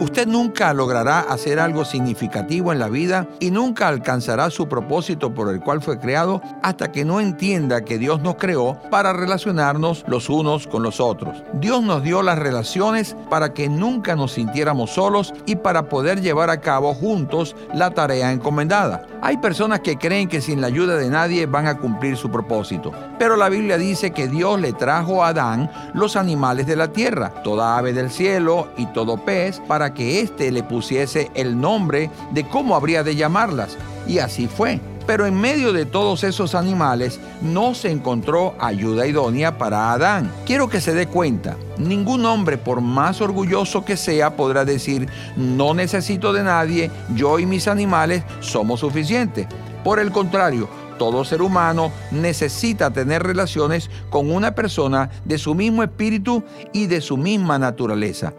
Usted nunca logrará hacer algo significativo en la vida y nunca alcanzará su propósito por el cual fue creado hasta que no entienda que Dios nos creó para relacionarnos los unos con los otros. Dios nos dio las relaciones para que nunca nos sintiéramos solos y para poder llevar a cabo juntos la tarea encomendada. Hay personas que creen que sin la ayuda de nadie van a cumplir su propósito, pero la Biblia dice que Dios le trajo a Adán los animales de la tierra, toda ave del cielo y todo pez, para que éste le pusiese el nombre de cómo habría de llamarlas. Y así fue. Pero en medio de todos esos animales no se encontró ayuda idónea para Adán. Quiero que se dé cuenta, ningún hombre por más orgulloso que sea podrá decir, no necesito de nadie, yo y mis animales somos suficientes. Por el contrario, todo ser humano necesita tener relaciones con una persona de su mismo espíritu y de su misma naturaleza.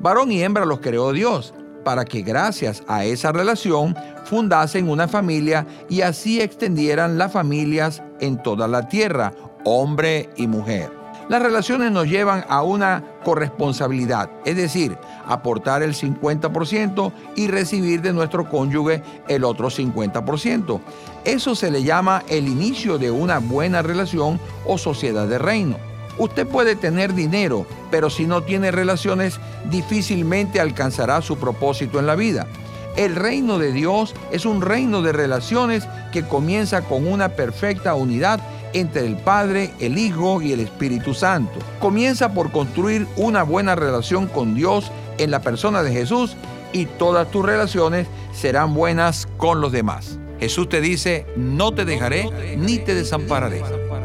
Varón y hembra los creó Dios para que gracias a esa relación fundasen una familia y así extendieran las familias en toda la tierra, hombre y mujer. Las relaciones nos llevan a una corresponsabilidad, es decir, aportar el 50% y recibir de nuestro cónyuge el otro 50%. Eso se le llama el inicio de una buena relación o sociedad de reino. Usted puede tener dinero, pero si no tiene relaciones, difícilmente alcanzará su propósito en la vida. El reino de Dios es un reino de relaciones que comienza con una perfecta unidad entre el Padre, el Hijo y el Espíritu Santo. Comienza por construir una buena relación con Dios en la persona de Jesús y todas tus relaciones serán buenas con los demás. Jesús te dice, no te dejaré ni te desampararé.